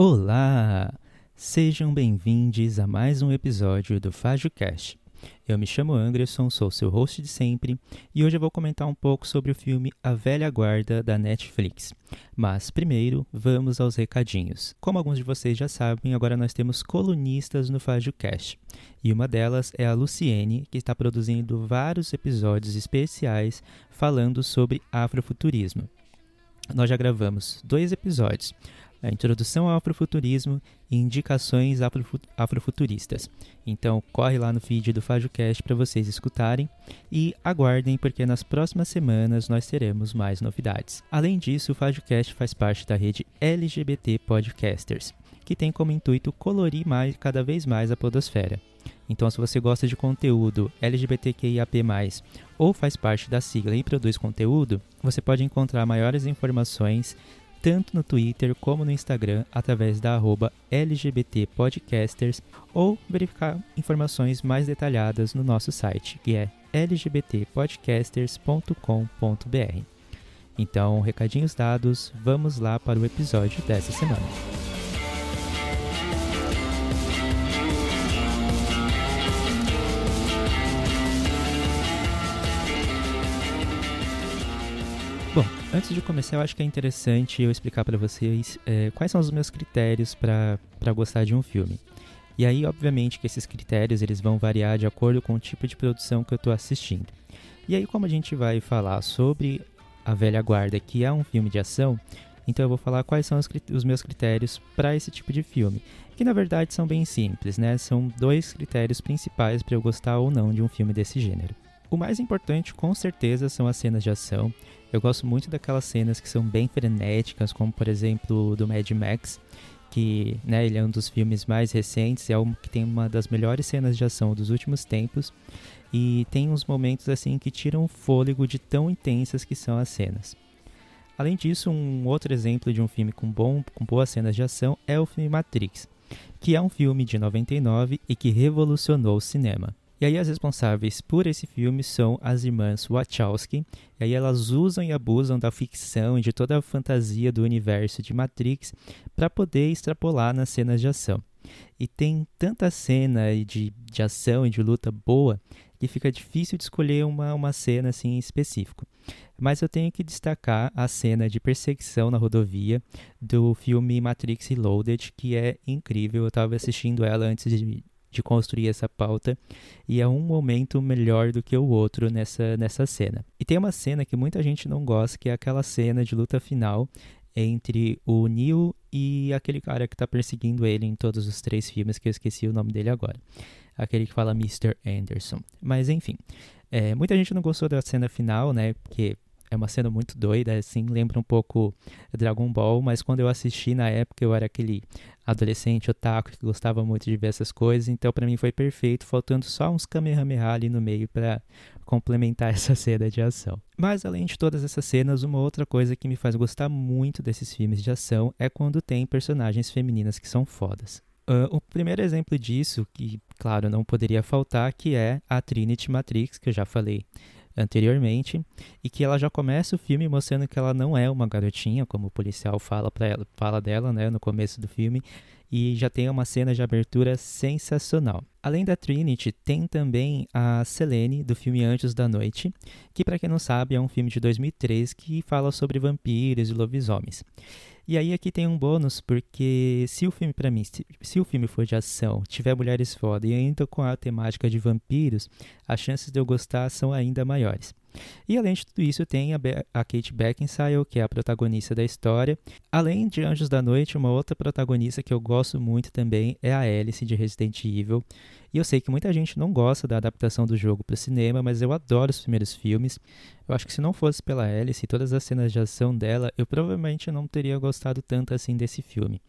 Olá! Sejam bem-vindos a mais um episódio do FajoCast. Eu me chamo Anderson, sou seu host de sempre e hoje eu vou comentar um pouco sobre o filme A Velha Guarda da Netflix. Mas primeiro, vamos aos recadinhos. Como alguns de vocês já sabem, agora nós temos colunistas no FajoCast. E uma delas é a Luciene, que está produzindo vários episódios especiais falando sobre afrofuturismo. Nós já gravamos dois episódios a introdução ao afrofuturismo e indicações afrofuturistas. Então, corre lá no feed do FajoCast para vocês escutarem e aguardem, porque nas próximas semanas nós teremos mais novidades. Além disso, o FajoCast faz parte da rede LGBT Podcasters, que tem como intuito colorir mais, cada vez mais a podosfera. Então, se você gosta de conteúdo LGBTQIAP+, ou faz parte da sigla e produz conteúdo, você pode encontrar maiores informações tanto no Twitter como no Instagram através da arroba LGBTpodcasters ou verificar informações mais detalhadas no nosso site, que é lgbtpodcasters.com.br. Então, recadinhos dados, vamos lá para o episódio dessa semana. Bom, antes de começar, eu acho que é interessante eu explicar para vocês é, quais são os meus critérios para gostar de um filme. E aí, obviamente, que esses critérios eles vão variar de acordo com o tipo de produção que eu estou assistindo. E aí, como a gente vai falar sobre A Velha Guarda, que é um filme de ação, então eu vou falar quais são os, os meus critérios para esse tipo de filme, que na verdade são bem simples, né? São dois critérios principais para eu gostar ou não de um filme desse gênero. O mais importante, com certeza, são as cenas de ação. Eu gosto muito daquelas cenas que são bem frenéticas, como por exemplo do Mad Max, que né, ele é um dos filmes mais recentes, é um que tem uma das melhores cenas de ação dos últimos tempos e tem uns momentos assim que tiram o fôlego de tão intensas que são as cenas. Além disso, um outro exemplo de um filme com, bom, com boas cenas de ação é o filme Matrix, que é um filme de 99 e que revolucionou o cinema. E aí as responsáveis por esse filme são as irmãs Wachowski. E aí elas usam e abusam da ficção e de toda a fantasia do universo de Matrix para poder extrapolar nas cenas de ação. E tem tanta cena de, de ação e de luta boa que fica difícil de escolher uma, uma cena assim em específico. Mas eu tenho que destacar a cena de perseguição na rodovia do filme Matrix Reloaded, que é incrível. Eu estava assistindo ela antes de, de construir essa pauta e é um momento melhor do que o outro nessa, nessa cena. E tem uma cena que muita gente não gosta, que é aquela cena de luta final entre o Neo e aquele cara que está perseguindo ele em todos os três filmes, que eu esqueci o nome dele agora. Aquele que fala Mr. Anderson. Mas enfim, é, muita gente não gostou da cena final, né? Porque é uma cena muito doida, assim, lembra um pouco Dragon Ball, mas quando eu assisti na época eu era aquele adolescente otaku que gostava muito de ver essas coisas, então para mim foi perfeito, faltando só uns Kamehameha ali no meio para complementar essa cena de ação. Mas além de todas essas cenas, uma outra coisa que me faz gostar muito desses filmes de ação é quando tem personagens femininas que são fodas. Uh, o primeiro exemplo disso, que claro não poderia faltar, que é a Trinity Matrix, que eu já falei anteriormente, e que ela já começa o filme mostrando que ela não é uma garotinha, como o policial fala para ela, fala dela, né, no começo do filme, e já tem uma cena de abertura sensacional. Além da Trinity, tem também a Selene do filme Anjos da Noite, que para quem não sabe é um filme de 2003 que fala sobre vampiros e lobisomens. E aí aqui tem um bônus, porque se o filme, para mim, se, se, o filme for de ação, tiver mulheres foda e ainda com a temática de vampiros, as chances de eu gostar são ainda maiores. E além de tudo isso, tem a, Be a Kate Beckinsale, que é a protagonista da história. Além de Anjos da Noite, uma outra protagonista que eu gosto muito também é a Alice de Resident Evil. E eu sei que muita gente não gosta da adaptação do jogo para o cinema, mas eu adoro os primeiros filmes. Eu acho que se não fosse pela Alice e todas as cenas de ação dela, eu provavelmente não teria gostado tanto assim desse filme.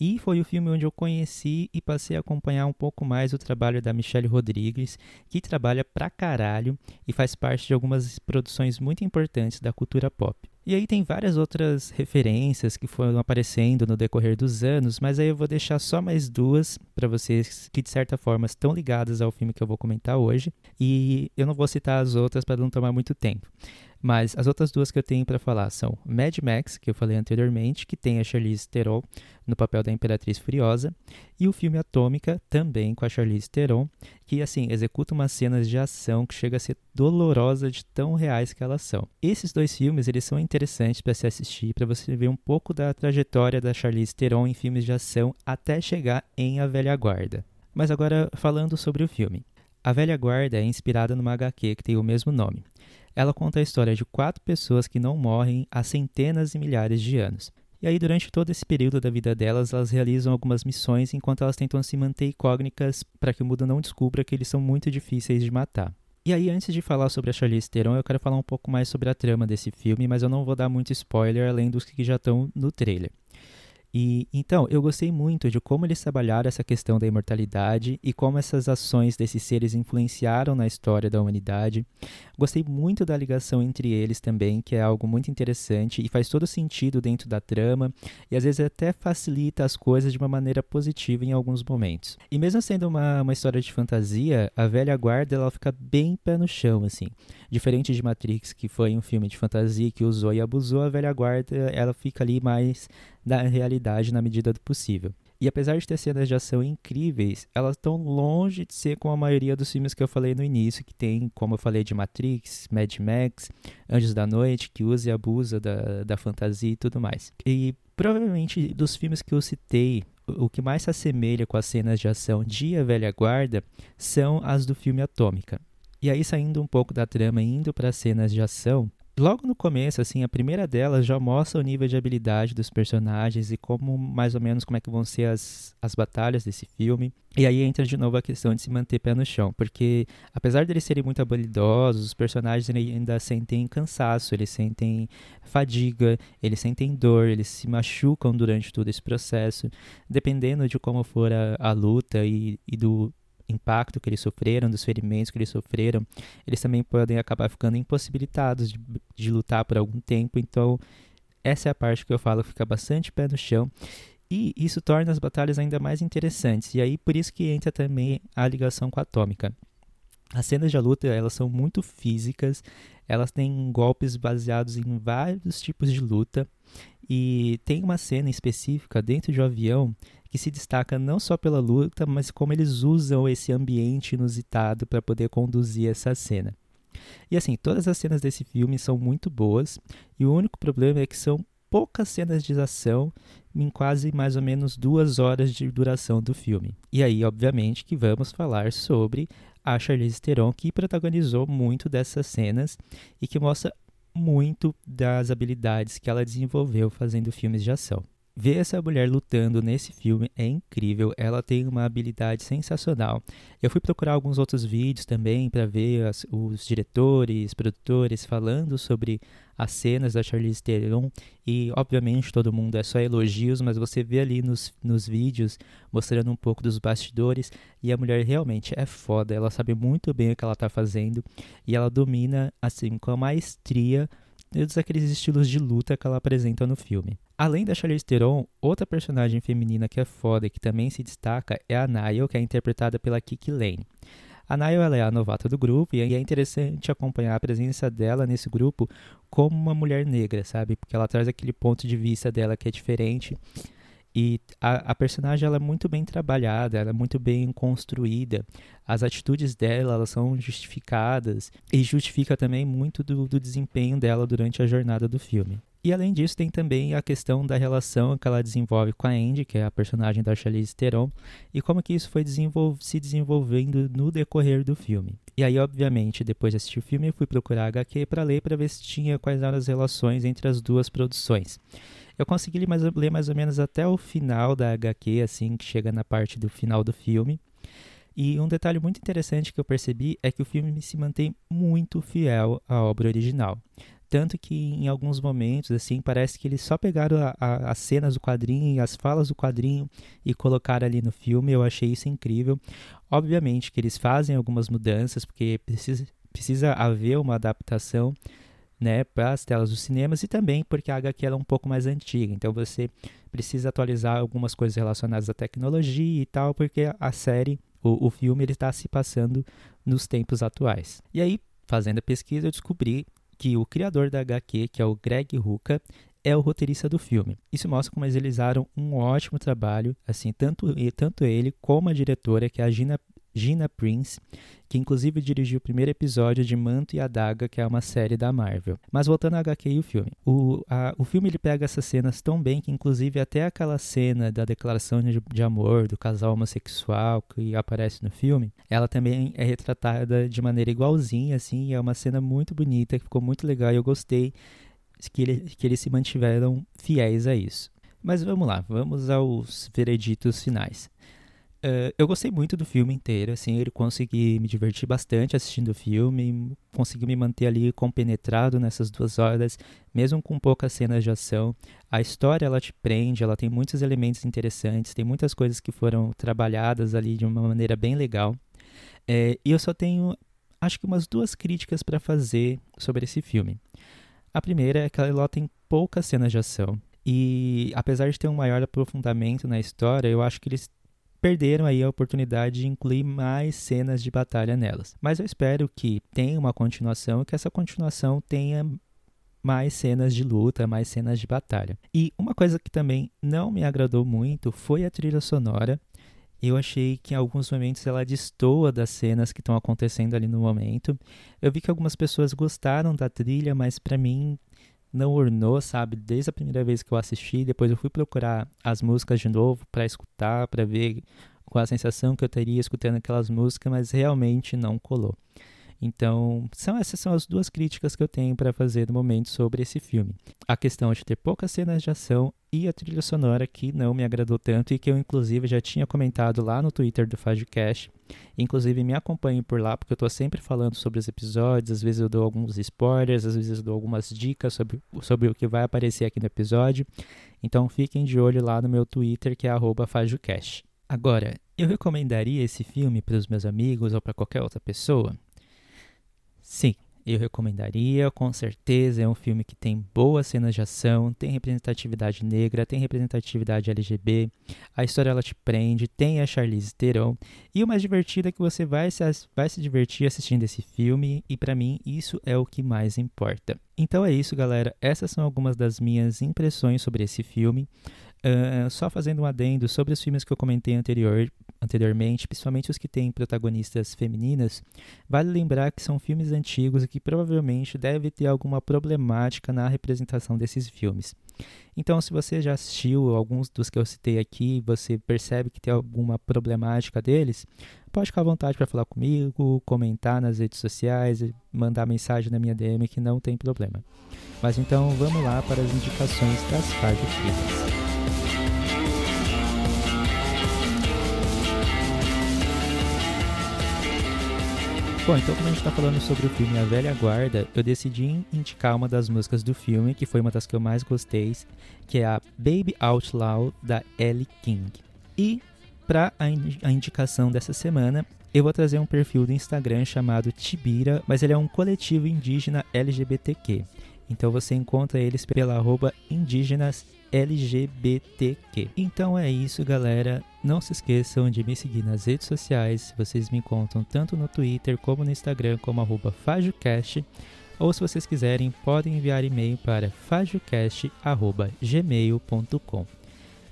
E foi o filme onde eu conheci e passei a acompanhar um pouco mais o trabalho da Michelle Rodrigues, que trabalha pra caralho e faz parte de algumas produções muito importantes da cultura pop. E aí tem várias outras referências que foram aparecendo no decorrer dos anos, mas aí eu vou deixar só mais duas para vocês que de certa forma estão ligadas ao filme que eu vou comentar hoje, e eu não vou citar as outras para não tomar muito tempo. Mas as outras duas que eu tenho para falar são Mad Max, que eu falei anteriormente, que tem a Charlize Theron no papel da Imperatriz Furiosa, e o filme Atômica, também com a Charlize Theron, que assim executa umas cenas de ação que chega a ser dolorosa de tão reais que elas são. Esses dois filmes eles são interessantes para se assistir, para você ver um pouco da trajetória da Charlize Theron em filmes de ação até chegar em A Velha Guarda. Mas agora falando sobre o filme. A Velha Guarda é inspirada numa HQ que tem o mesmo nome. Ela conta a história de quatro pessoas que não morrem há centenas e milhares de anos. E aí, durante todo esse período da vida delas, elas realizam algumas missões enquanto elas tentam se manter incógnitas para que o mundo não descubra que eles são muito difíceis de matar. E aí, antes de falar sobre a Charlize Theron, eu quero falar um pouco mais sobre a trama desse filme, mas eu não vou dar muito spoiler além dos que já estão no trailer. E então, eu gostei muito de como eles trabalharam essa questão da imortalidade e como essas ações desses seres influenciaram na história da humanidade. Gostei muito da ligação entre eles também, que é algo muito interessante e faz todo sentido dentro da trama e às vezes até facilita as coisas de uma maneira positiva em alguns momentos. E mesmo sendo uma, uma história de fantasia, a velha guarda ela fica bem pé no chão, assim. Diferente de Matrix, que foi um filme de fantasia que usou e abusou, a velha guarda ela fica ali mais da realidade na medida do possível. E apesar de ter cenas de ação incríveis, elas estão longe de ser como a maioria dos filmes que eu falei no início, que tem, como eu falei, de Matrix, Mad Max, Anjos da Noite, que usa e abusa da, da fantasia e tudo mais. E provavelmente dos filmes que eu citei, o que mais se assemelha com as cenas de ação de A Velha Guarda são as do filme Atômica. E aí, saindo um pouco da trama e indo para as cenas de ação, Logo no começo, assim, a primeira delas já mostra o nível de habilidade dos personagens e como, mais ou menos, como é que vão ser as, as batalhas desse filme. E aí entra de novo a questão de se manter pé no chão, porque apesar de eles serem muito habilidosos, os personagens ainda sentem cansaço, eles sentem fadiga, eles sentem dor, eles se machucam durante todo esse processo, dependendo de como for a, a luta e, e do impacto que eles sofreram, dos ferimentos que eles sofreram, eles também podem acabar ficando impossibilitados de, de lutar por algum tempo. Então, essa é a parte que eu falo fica bastante pé no chão. E isso torna as batalhas ainda mais interessantes. E aí, por isso que entra também a ligação com a Atômica. As cenas de luta, elas são muito físicas, elas têm golpes baseados em vários tipos de luta. E tem uma cena específica dentro de um avião que se destaca não só pela luta, mas como eles usam esse ambiente inusitado para poder conduzir essa cena. E assim, todas as cenas desse filme são muito boas, e o único problema é que são poucas cenas de ação em quase mais ou menos duas horas de duração do filme. E aí, obviamente, que vamos falar sobre a Charlize Theron, que protagonizou muito dessas cenas e que mostra muito das habilidades que ela desenvolveu fazendo filmes de ação. Ver essa mulher lutando nesse filme é incrível, ela tem uma habilidade sensacional. Eu fui procurar alguns outros vídeos também para ver as, os diretores, produtores falando sobre as cenas da Charlize Theron e obviamente todo mundo é só elogios, mas você vê ali nos, nos vídeos mostrando um pouco dos bastidores e a mulher realmente é foda, ela sabe muito bem o que ela está fazendo e ela domina assim com a maestria todos aqueles estilos de luta que ela apresenta no filme. Além da Charlize Theron, outra personagem feminina que é foda e que também se destaca é a Niall, que é interpretada pela Kiki Lane. A ela é a novata do grupo e é interessante acompanhar a presença dela nesse grupo como uma mulher negra, sabe? Porque ela traz aquele ponto de vista dela que é diferente e a, a, personagem ela é muito bem trabalhada, ela é muito bem construída. As atitudes dela elas são justificadas e justifica também muito do, do desempenho dela durante a jornada do filme. E além disso, tem também a questão da relação que ela desenvolve com a Andy, que é a personagem da Charlize Theron, e como que isso foi desenvol se desenvolvendo no decorrer do filme. E aí, obviamente, depois de assistir o filme, eu fui procurar a HQ para ler para ver se tinha quais eram as relações entre as duas produções. Eu consegui ler mais, ler mais ou menos até o final da HQ, assim, que chega na parte do final do filme. E um detalhe muito interessante que eu percebi é que o filme se mantém muito fiel à obra original. Tanto que em alguns momentos, assim, parece que eles só pegaram a, a, as cenas do quadrinho e as falas do quadrinho e colocaram ali no filme. Eu achei isso incrível. Obviamente que eles fazem algumas mudanças, porque precisa, precisa haver uma adaptação né, para as telas dos cinemas e também porque a HQ é um pouco mais antiga, então você precisa atualizar algumas coisas relacionadas à tecnologia e tal, porque a série, o, o filme, ele está se passando nos tempos atuais. E aí, fazendo a pesquisa, eu descobri que o criador da HQ, que é o Greg Rucka, é o roteirista do filme. Isso mostra como eles realizaram um ótimo trabalho, assim, tanto, tanto ele como a diretora, que é a Gina, Gina Prince, que inclusive dirigiu o primeiro episódio de Manto e Adaga, que é uma série da Marvel. Mas voltando a HQ e o filme. O, a, o filme ele pega essas cenas tão bem que inclusive até aquela cena da declaração de, de amor do casal homossexual que aparece no filme, ela também é retratada de maneira igualzinha, assim, é uma cena muito bonita, que ficou muito legal e eu gostei que, ele, que eles se mantiveram fiéis a isso. Mas vamos lá, vamos aos vereditos finais. Uh, eu gostei muito do filme inteiro, assim, ele consegui me divertir bastante assistindo o filme, consegui me manter ali compenetrado nessas duas horas, mesmo com poucas cenas de ação. A história, ela te prende, ela tem muitos elementos interessantes, tem muitas coisas que foram trabalhadas ali de uma maneira bem legal. É, e eu só tenho, acho que umas duas críticas para fazer sobre esse filme. A primeira é que ela tem poucas cenas de ação. E apesar de ter um maior aprofundamento na história, eu acho que eles perderam aí a oportunidade de incluir mais cenas de batalha nelas. Mas eu espero que tenha uma continuação e que essa continuação tenha mais cenas de luta, mais cenas de batalha. E uma coisa que também não me agradou muito foi a trilha sonora. Eu achei que em alguns momentos ela destoa das cenas que estão acontecendo ali no momento. Eu vi que algumas pessoas gostaram da trilha, mas para mim não ornou, sabe? Desde a primeira vez que eu assisti, depois eu fui procurar as músicas de novo para escutar, para ver qual a sensação que eu teria escutando aquelas músicas, mas realmente não colou. Então, são essas são as duas críticas que eu tenho para fazer no momento sobre esse filme. A questão de ter poucas cenas de ação e a trilha sonora que não me agradou tanto e que eu inclusive já tinha comentado lá no Twitter do Fazcast. Inclusive me acompanhe por lá porque eu estou sempre falando sobre os episódios, às vezes eu dou alguns spoilers, às vezes eu dou algumas dicas sobre, sobre o que vai aparecer aqui no episódio. Então fiquem de olho lá no meu Twitter que é @fazcast. Agora, eu recomendaria esse filme para os meus amigos ou para qualquer outra pessoa? Sim, eu recomendaria, com certeza. É um filme que tem boas cenas de ação, tem representatividade negra, tem representatividade LGB. A história ela te prende, tem a Charlize Theron. E o mais divertido é que você vai se, vai se divertir assistindo esse filme, e para mim isso é o que mais importa. Então é isso, galera. Essas são algumas das minhas impressões sobre esse filme. Uh, só fazendo um adendo sobre os filmes que eu comentei anterior, anteriormente, principalmente os que têm protagonistas femininas, vale lembrar que são filmes antigos e que provavelmente deve ter alguma problemática na representação desses filmes. Então, se você já assistiu alguns dos que eu citei aqui, você percebe que tem alguma problemática deles, pode ficar à vontade para falar comigo, comentar nas redes sociais, mandar mensagem na minha DM que não tem problema. Mas então vamos lá para as indicações das Filhas. Bom, então como a gente está falando sobre o filme A Velha Guarda, eu decidi indicar uma das músicas do filme, que foi uma das que eu mais gostei, que é a Baby Out Loud, da Ellie King. E para a indicação dessa semana, eu vou trazer um perfil do Instagram chamado Tibira, mas ele é um coletivo indígena LGBTQ. Então você encontra eles pela arroba indígenas LGBTQ. Então é isso, galera. Não se esqueçam de me seguir nas redes sociais. Vocês me encontram tanto no Twitter como no Instagram como arroba FajoCast. Ou se vocês quiserem, podem enviar e-mail para fajocast.gmail.com.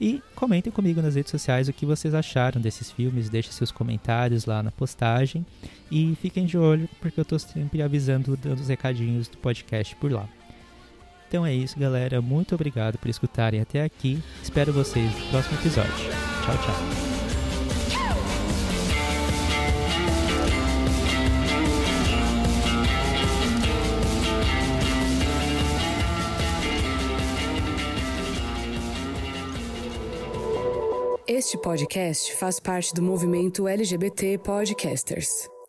E comentem comigo nas redes sociais o que vocês acharam desses filmes, deixem seus comentários lá na postagem e fiquem de olho porque eu estou sempre avisando, dando os recadinhos do podcast por lá. Então é isso, galera. Muito obrigado por escutarem até aqui. Espero vocês no próximo episódio. Tchau, tchau. Este podcast faz parte do movimento LGBT Podcasters.